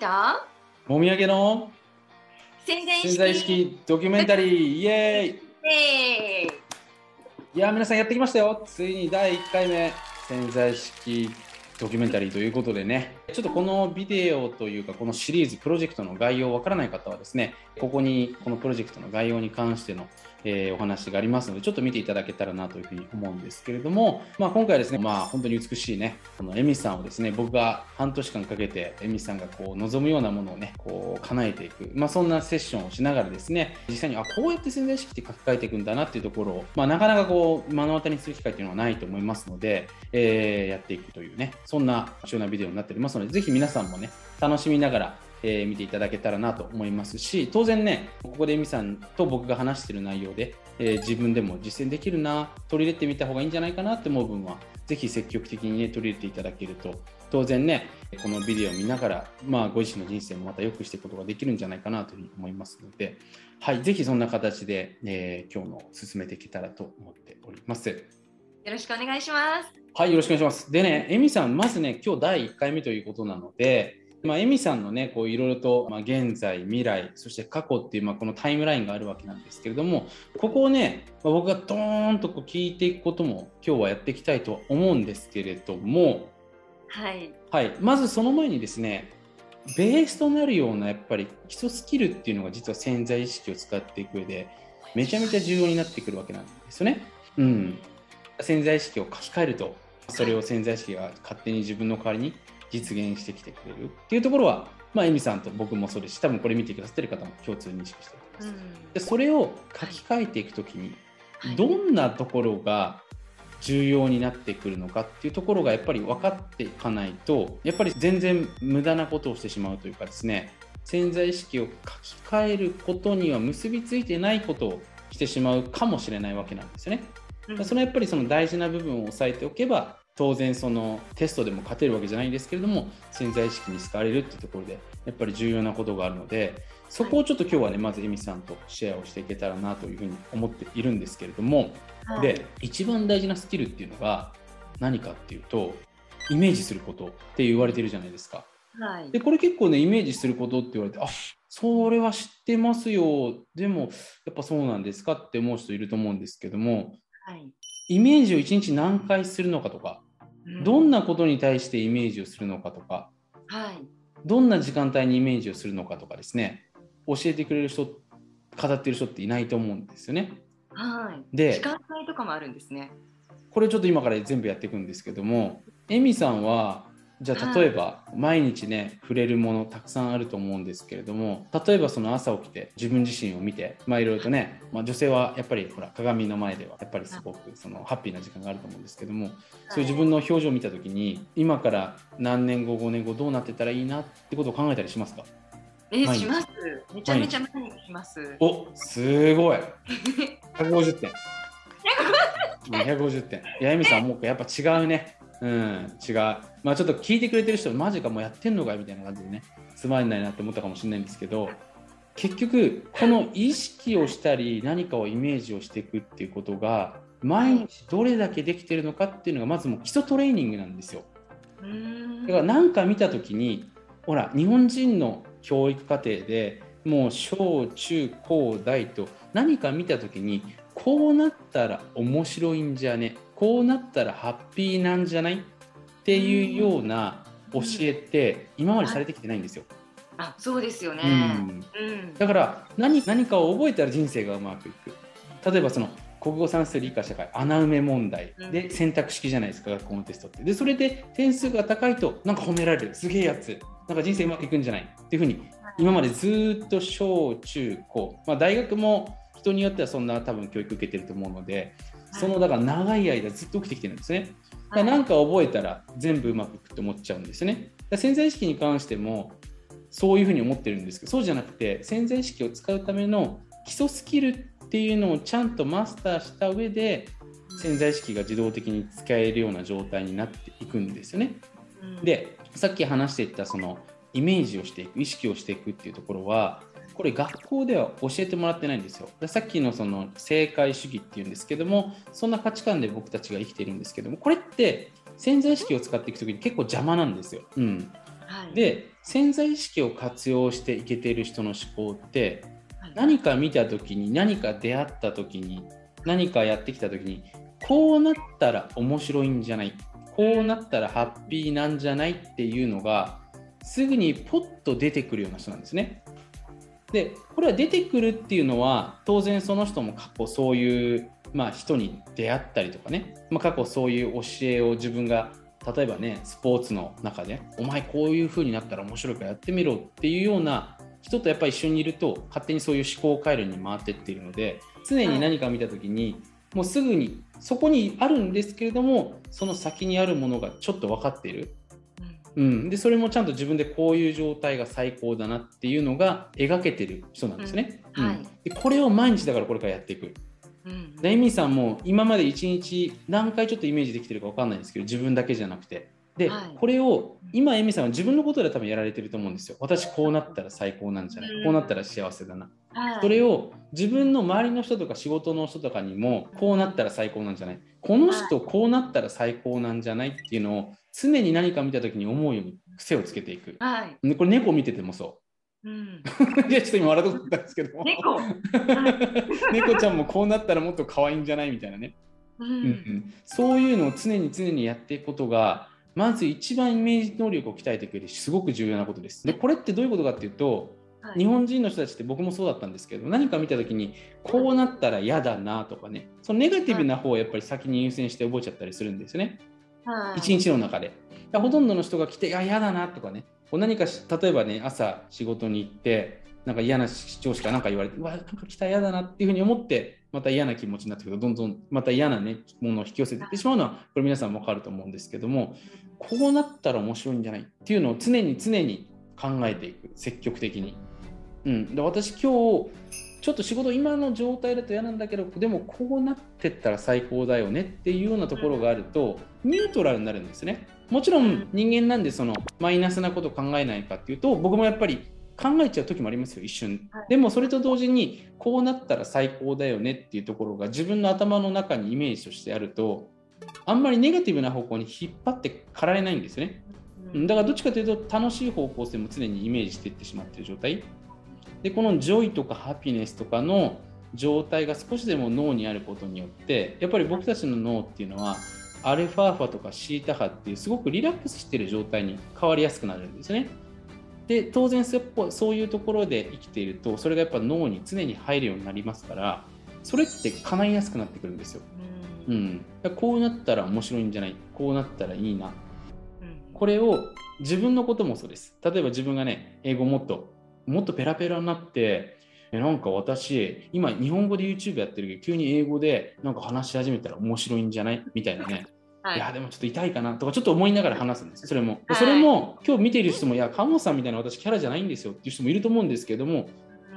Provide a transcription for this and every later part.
ともみあげの潜在意識ドキュメンタリー。イエーイ。イエーイ。いやー皆さんやってきましたよ。ついに第1回目。潜在意識ドキュメンタリーということでねちょっとこのビデオというかこのシリーズプロジェクトの概要わからない方はですねここにこのプロジェクトの概要に関してのえーお話がありますので、ちょっと見ていただけたらなというふうに思うんですけれども、まあ、今回ですね、まあ、本当に美しいね、このエミさんをですね、僕が半年間かけて、エミさんがこう望むようなものをね、こう叶えていく、まあ、そんなセッションをしながらですね、実際に、あ、こうやって潜在意識って書き換えていくんだなっていうところを、まあ、なかなかこう、目の当たりにする機会っていうのはないと思いますので、えーやっていくというね、そんな貴重なビデオになっておりますので、ぜひ皆さんもね、楽しみながら、えー見ていただけたらなと思いますし当然ねここでエミさんと僕が話している内容で、えー自分でも実践できるな取り入れてみた方がいいんじゃないかなって思う分はぜひ積極的にね取り入れていただけると当然ねこのビデオを見ながら、まあ、ご自身の人生もまた良くしていくことができるんじゃないかなというふうに思いますので、はい、ぜひそんな形で、えー今日の進めていけたらと思っております。よろしくお願いします。はい、よろしくお願いします。でね、エミさん、まずね、今日第1回目ということなので、まあ、エミさんのね、こういろいろと、まあ、現在、未来、そして過去っていう、まあ、このタイムラインがあるわけなんですけれども、ここをね、まあ僕がドーンとこう聞いていくことも今日はやっていきたいとは思うんですけれども、はい。はい、まずその前にですね、ベースとなるようなやっぱり基礎スキルっていうのが実は潜在意識を使っていく上でめちゃめちゃ重要になってくるわけなんですよね。うん、潜在意識を書き換えるとそれを潜在意識が勝手に自分の代わりに実現してきてくれるっていうところは、まあ、エミさんと僕もそうですし多分これ見てくださってる方も共通認識しております。でそれを書き換えていくときにはいどんなところが重要になってくるのかっていうところがやっぱり分かっていかないとやっぱり全然無駄なことをしてしまうというかですね潜在意識を書き換えることには結びついてないことをしてしまうかもしれないわけなんですよね。うんそのやっぱりその大事な部分を押さえておけば当然そのテストでも勝てるわけじゃないんですけれども潜在意識に使われるっていうところでやっぱり重要なことがあるのでそこをちょっと今日はねまずエミさんとシェアをしていけたらなというふうに思っているんですけれども、はいで一番大事なスキルっていうのが何かっていうとイメージすることって言われてるじゃないですか。はい。でこれ結構ねイメージすることって言われてあそれは知ってますよでもやっぱそうなんですかって思う人いると思うんですけどもはい。イメージを1日何回するのかとかどんなことに対してイメージをするのかとかはい。どんな時間帯にイメージをするのかとかですね教えてくれる人語ってる人っていないと思うんですよね。はい。で時間帯とかもあるんですね。これちょっと今から全部やっていくんですけどもエミさんはじゃあ例えば毎日ね触れるものたくさんあると思うんですけれども例えばその朝起きて自分自身を見てまあいろいろとね、まあ、女性はやっぱりほら鏡の前ではやっぱりすごくそのハッピーな時間があると思うんですけどもそういう自分の表情を見た時に今から何年後5年後どうなってたらいいなってことを考えたりしますか？え、します。めちゃめちゃ毎日します。おすごい。150点うん150点いやエミさんもうやっぱ違うねうん違う。まあちょっと聞いてくれてる人マジかもうやってんのかみたいな感じでねつまんないなって思ったかもしれないんですけど結局この意識をしたり何かをイメージをしていくっていうことが毎日どれだけできてるのかっていうのがまずもう基礎トレーニングなんですよ。だから何か見た時にほら日本人の教育課程でもう小中高大と何か見た時にこうなったら面白いんじゃねこうなったらハッピーなんじゃない？っていうような教えって今までされてきてないんですよ。あ、そうですよね。うん。うん。だから何何かを覚えたら人生がうまくいく。例えばその国語算数理科社会穴埋め問題。でうん。選択式じゃないですか学校のテストって。でそれで点数が高いとなんか褒められる。すげえやつ。なんか人生うまくいくんじゃない？っていうふうに今までずーっと小中高、まあ、大学も人によってはそんな多分教育受けてると思うのでそのだから長い間ずっと起きてきてるんですね。だからなんか覚えたら全部うまくいくと思っちゃうんですよね。だ潜在意識に関してもそういうふうに思ってるんですけどそうじゃなくて潜在意識を使うための基礎スキルっていうのをちゃんとマスターした上で潜在意識が自動的に使えるような状態になっていくんですよね。うん、でさっき話していったそのイメージをしていく意識をしていくっていうところはこれ学校では教えてもらってないんですよ。でさっきのその正解主義っていうんですけどもそんな価値観で僕たちが生きているんですけどもこれって潜在意識を使っていく時に結構邪魔なんですよ。うん、はい、で潜在意識を活用していけてる人の思考ってはい何か見た時に何か出会った時に何かやってきた時にこうなったら面白いんじゃないこうなったらハッピーなんじゃないっていうのがすぐにポッと出てくるような人なんですね。でこれは出てくるっていうのは当然その人も過去そういう、まあ、人に出会ったりとかね、まあ、過去そういう教えを自分が例えばねスポーツの中でお前こういう風になったら面白いからやってみろっていうような人とやっぱり一緒にいると勝手にそういう思考回路に回ってっているので常に何か見た時に、もうすぐにそこにあるんですけれどもその先にあるものがちょっと分かっている、うん。うん、でそれもちゃんと自分でこういう状態が最高だなっていうのが描けてる人なんですね、うん。はい。うんでこれを毎日だからこれからやっていく。うん。でエミさんも今まで1日何回ちょっとイメージできてるか分かんないんですけど自分だけじゃなくて。で、はい。これを今エミさんは自分のことで多分やられてると思うんですよ。私こうなったら最高なんじゃない、うん。こうなったら幸せだな。はい。それを自分の周りの人とか仕事の人とかにもこうなったら最高なんじゃない？この人こうなったら最高なんじゃない？っていうのを常に何か見た時に思うように癖をつけていく。はい。でこれ猫見ててもそう。ん。う いやちょっと今笑ったんですけども。猫。はい。猫ちゃんもこうなったらもっと可愛いんじゃないみたいなね。ううんうん。ん、そういうのを常に常にやっていくことがまず一番イメージ能力を鍛えてくれるすごく重要なことです。でこれってどういうことかっていうとはい。日本人の人たちって僕もそうだったんですけど何か見た時にこうなったら嫌だなとかね。そのネガティブな方をやっぱり先に優先して覚えちゃったりするんですよね。はい一日の中で。ほとんどの人が来て「いや嫌だな」とかね何か例えばね朝仕事に行ってなんか嫌な上司から何か言われてうわなんか来た嫌だなっていうふうに思ってまた嫌な気持ちになってくるとどんどんまた嫌な、ね、ものを引き寄せていってしまうのはこれ皆さんも分かると思うんですけどもこうなったら面白いんじゃないっていうのを常に常に考えていく積極的に。うん、で私今日ちょっと仕事今の状態だと嫌なんだけどでもこうなってったら最高だよねっていうようなところがあるとニュートラルになるんですね。もちろん人間なんでそのマイナスなこと考えないかっていうと僕もやっぱり考えちゃう時もありますよ一瞬。はい。でもそれと同時にこうなったら最高だよねっていうところが自分の頭の中にイメージとしてあるとあんまりネガティブな方向に引っ張ってかられないんですよね。うん。だからどっちかというと楽しい方向性も常にイメージしていってしまっている状態でこの joy とか happiness とかの状態が少しでも脳にあることによってやっぱり僕たちの脳っていうのはアルファ波とかシータ波っていうすごくリラックスしている状態に変わりやすくなるんですね。で当然そそういうところで生きているとそれがやっぱ脳に常に入るようになりますからそれって叶いやすくなってくるんですよ。ううんこうなったら面白いんじゃないこうなったらいいなうんこれを自分のこともそうです。例えば自分がね、英語もっと、もっとペラペラになって、えなんか私、今日本語で YouTube やってるけど、急に英語でなんか話し始めたら面白いんじゃない？みたいなね。はいいや、でもちょっと痛いかなとか、ちょっと思いながら話すんです。それも。はいそれも、今日見ている人も、いや、鴨さんみたいな私キャラじゃないんですよっていう人もいると思うんですけども、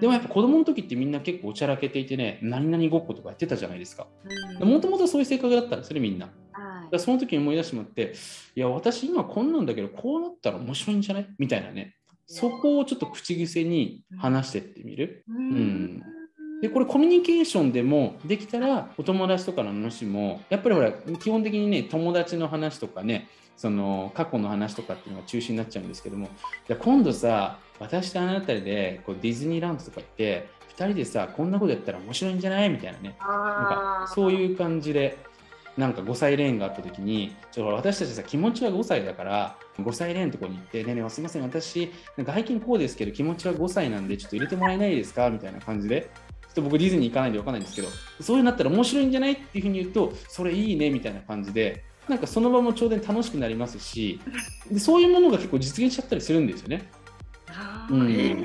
でもやっぱ子供の時ってみんな結構おちゃらけていてね、何々ごっことかやってたじゃないですか。うんもともとそういう性格だったんですよね、みんな。はいだその時に思い出してもらって、いや、私今こんなんだけど、こうなったら面白いんじゃない？みたいなね。そこをちょっと口癖に話してってみる？うんで、これコミュニケーションでもできたら、お友達とかの話も、やっぱりほら、基本的にね、友達の話とかね、その過去の話とかっていうのが中心になっちゃうんですけども、じゃあ今度さ、私とあなたでこうディズニーランドとか行って、2人でさ、こんなことやったら面白いんじゃない？みたいなね。なんかそうう。いう感じでなんか5歳レーンがあった時にちょっと私たちさ気持ちは5歳だから5歳レーンのとこに行って「ねえねえすいません私なんか背筋こうですけど気持ちは5歳なんでちょっと入れてもらえないですか?」みたいな感じで。ちょっと僕ディズニー行かないんで分かんないんですけどそういうのなったら面白いんじゃないっていうふうに言うとそれいいねみたいな感じでなんかその場もちょうど楽しくなりますしでそういうものが結構実現しちゃったりするんですよね。うん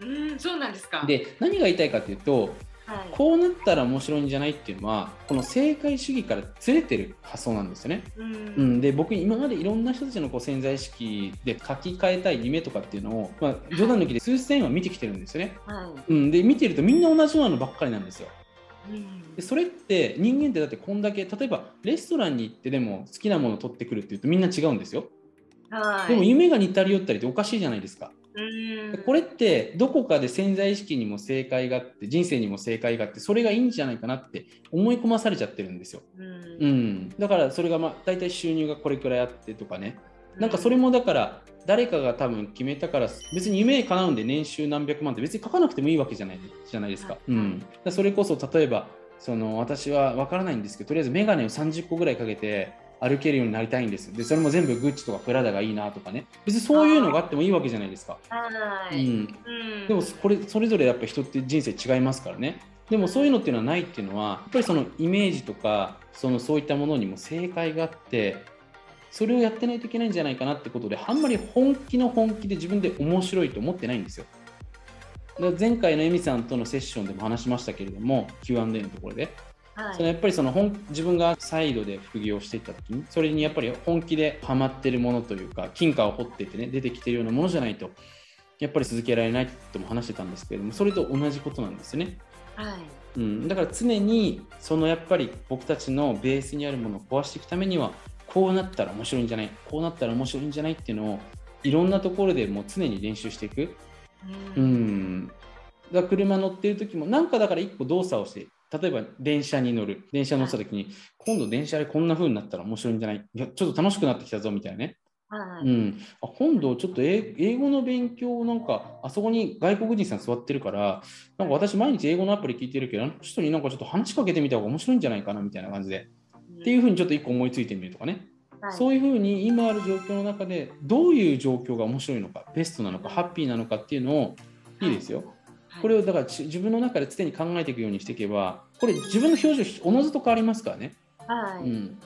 うん、そうなんですか。で何が言いたいかっていうとはい、こうなったら面白いんじゃないっていうのはこの正解主義からずれてる発想なんですよね。ううんん、で僕今までいろんな人たちのこう潜在意識で書き換えたい夢とかっていうのを、まあ、冗談抜きで数千は見てきてるんですよね。はいうん、で見てるとみんな同じようなのばっかりなんですよ。うんでそれって人間ってだってこんだけ例えばレストランに行ってでも好きなものを取ってくるっていうとみんな違うんですよ。はい、でも夢が似たり寄ったりっておかしいじゃないですか。うん。でこれってどこかで潜在意識にも正解があって人生にも正解があってそれがいいんじゃないかなって思い込まされちゃってるんですよ。うん。うん、だからそれがまあ大体収入がこれくらいあってとかね。なんかそれもだから誰かが多分決めたから別に夢叶うんで年収何百万って別に書かなくてもいいわけじゃないじゃないですか。うん、だそれこそ例えばその私は分からないんですけどとりあえず眼鏡を30個ぐらいかけて歩けるようになりたいんですでそれも全部グッチとかプラダがいいなとかね別にそういうのがあってもいいわけじゃないですか。うん、でもこれそれぞれやっぱ人って人生違いますからね。でもそういうのっていうのはないっていうのはやっぱりそのイメージとかそのそういったものにも正解があってそれをやってないといけないんじゃないかなってことであんまり本気の本気で自分で面白いと思ってないんですよ。前回のエミさんとのセッションでも話しましたけれども Q&A のところではい、そのやっぱりその本自分がサイドで副業していった時にそれにやっぱり本気でハマってるものというか金貨を掘っていてね出てきてるようなものじゃないとやっぱり続けられないとも話してたんですけれどもそれと同じことなんですね。はい。うん、だから常にそのやっぱり僕たちのベースにあるものを壊していくためにはこうなったら面白いんじゃないこうなったら面白いんじゃないっていうのをいろんなところでもう常に練習していく。うん、うん。だ車乗ってる時もなんかだから一個動作をして例えば電車に乗る。電車乗った時に、はい、今度電車でこんな風になったら面白いんじゃない？いやちょっと楽しくなってきたぞみたいなね、はい、うん、あ今度ちょっと英語の勉強なんかあそこに外国人さん座ってるからなんか私毎日英語のアプリ聞いてるけどあの人になんかちょっと話しかけてみた方が面白いんじゃないかなみたいな感じで、うん、っていう風にちょっと一個思いついてみるとかね、はい、そういうふうに今ある状況の中でどういう状況が面白いのかベストなのかハッピーなのかっていうのをいいですよ、これをだから自分の中で常に考えていくようにしていけばこれ自分の表情おのずと変わりますからね。はい、うん、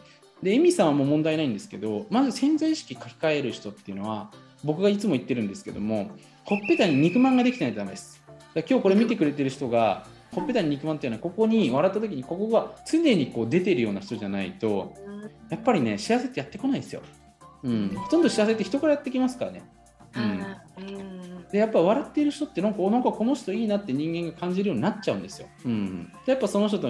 でエミさんはもう問題ないんですけどまず潜在意識書き換える人っていうのは僕がいつも言ってるんですけどもほっぺたに肉まんができてないとダメです。だ今日これ見てくれてる人がほっぺたに肉まんっていうのはここに笑った時にここが常にこう出てるような人じゃないとやっぱりね幸せってやってこないですよ。うん、ほとんど幸せって人からやってきますからね。うん、でやっぱ笑っている人ってなんかなんかこの人いいなって人間が感じるようになっちゃうんですよ。うん、でやっぱその人と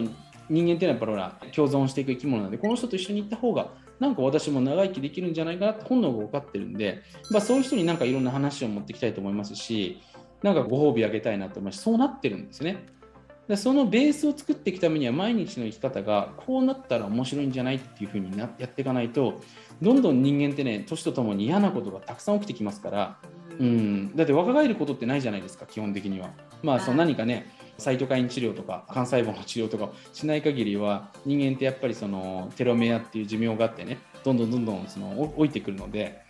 人間っていうのはやっぱほら共存していく生き物なんでこの人と一緒に行った方がなんか私も長生きできるんじゃないかなって本能が分かってるんで、まあ、そういう人になんかいろんな話を持っていきたいと思いますしなんかご褒美あげたいなと思いますそうなってるんですね。でそのベースを作っていくためには毎日の生き方がこうなったら面白いんじゃないっていうふうになやっていかないとどんどん人間ってね年とともに嫌なことがたくさん起きてきますから、うん、だって若返ることってないじゃないですか基本的には。まあその何かねサイトカイン治療とか幹細胞の治療とかしない限りは人間ってやっぱりそのテロメアっていう寿命があってねどんどんどんどんその老いてくるので,、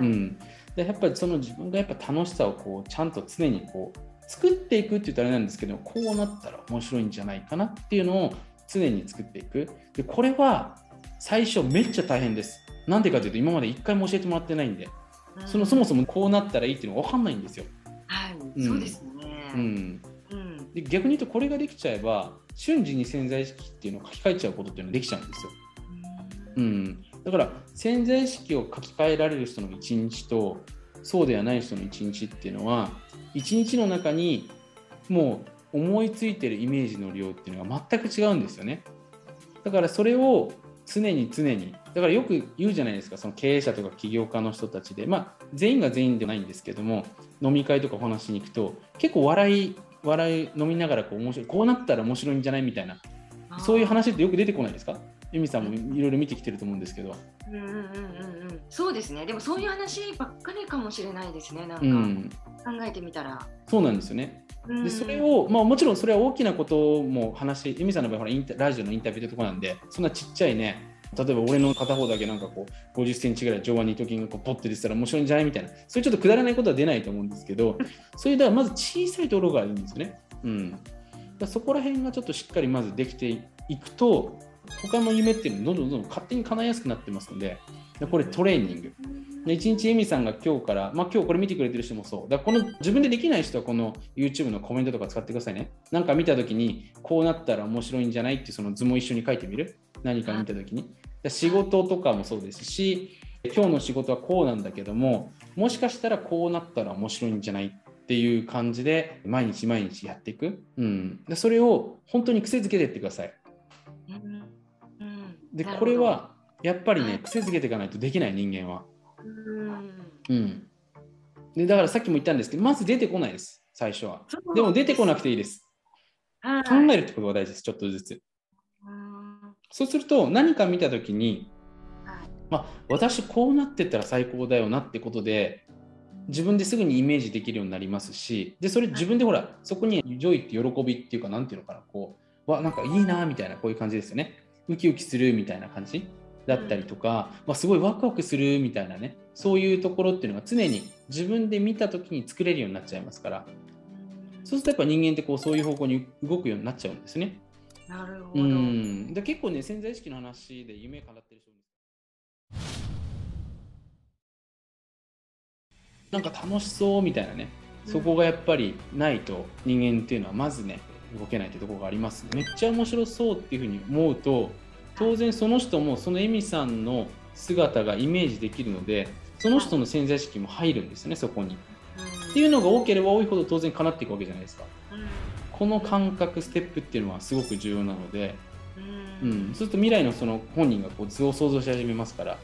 うん、でやっぱりその自分がやっぱ楽しさをこうちゃんと常にこう作っていくって言ったらあれなんですけどこうなったら面白いんじゃないかなっていうのを常に作っていく。でこれは最初めっちゃ大変です。なんでかというと今まで一回も教えてもらってないんで、うん、そのそもそもこうなったらいいっていうのが分かんないんですよ。はい、うん、そうですね、うんで逆に言うとこれができちゃえば瞬時に潜在意識っていうのを書き換えちゃうことっていうのができちゃうんですよ。うん、だから潜在意識を書き換えられる人の一日とそうではない人の一日っていうのは一日の中にもう思いついてるイメージの量っていうのが全く違うんですよね。だからそれを常に常に。だからよく言うじゃないですかその経営者とか起業家の人たちで。まあ全員が全員ではないんですけども飲み会とかお話しに行くと結構笑い笑い飲みながらこう面白いこうなったら面白いんじゃないみたいな。そういう話ってよく出てこないですか？由美さんもいろいろ見てきてると思うんですけど。うんうんうんうん、そうですね。でもそういう話ばっかりかもしれないですね。なんか、考えてみたら。そうなんですよね。でそれを、まあ、もちろんそれは大きなことも話、由美さんの場合ほらインタラジオのインタビューってとこなんで、そんなちっちゃいね、例えば俺の片方だけなんかこう50センチぐらい上腕二頭筋がこうポッて出てたら面白いんじゃないみたいな、そういうちょっとくだらないことは出ないと思うんですけど、そういうだからまず小さいところがいいんですよね。うん、だそこら辺がちょっとしっかりまずできていくと、他の夢っていうのどんどんどんどん勝手に叶いやすくなってますので、これトレーニング。一日エミさんが今日から、まあ、今日これ見てくれてる人もそう。だこの自分でできない人はこの YouTube のコメントとか使ってくださいね。なんか見たときに、こうなったら面白いんじゃないってその図も一緒に書いてみる？何か見たときに。仕事とかもそうですし、今日の仕事はこうなんだけども、もしかしたらこうなったら面白いんじゃないっていう感じで毎日毎日やっていく。うん、でそれを本当に癖づけていってください。でこれはやっぱりね癖づけていかないとできない人間は。うん、でだからさっきも言ったんですけどまず出てこないです。最初は。でも出てこなくていいです。考えるってことが大事です。ちょっとずつ。そうすると何か見た時にまあ、私こうなってったら最高だよなってことで自分ですぐにイメージできるようになりますしでそれ自分でほらそこに joy って喜びっていうか何ていうのかなこうわなんかいいなみたいなこういう感じですよねウキウキするみたいな感じ？だったりとか、まあ、すごいワクワクするみたいなね。そういうところっていうのが常に自分で見た時に作れるようになっちゃいますから。そうするとやっぱ人間ってこうそういう方向に動くようになっちゃうんですね。なるほど。うん。で結構ね潜在意識の話で夢語ってる人なんか楽しそうみたいなね、そこがやっぱりないと人間っていうのはまずね動けないってところがありますめっちゃ面白そうっていうふうに思うと当然その人もそのエミさんの姿がイメージできるのでその人の潜在意識も入るんですねそこに。っていうのが多ければ多いほど当然叶っていくわけじゃないですか。この感覚ステップっていうのはすごく重要なので、うん、そうすると未来のその本人がこう図を想像し始めますから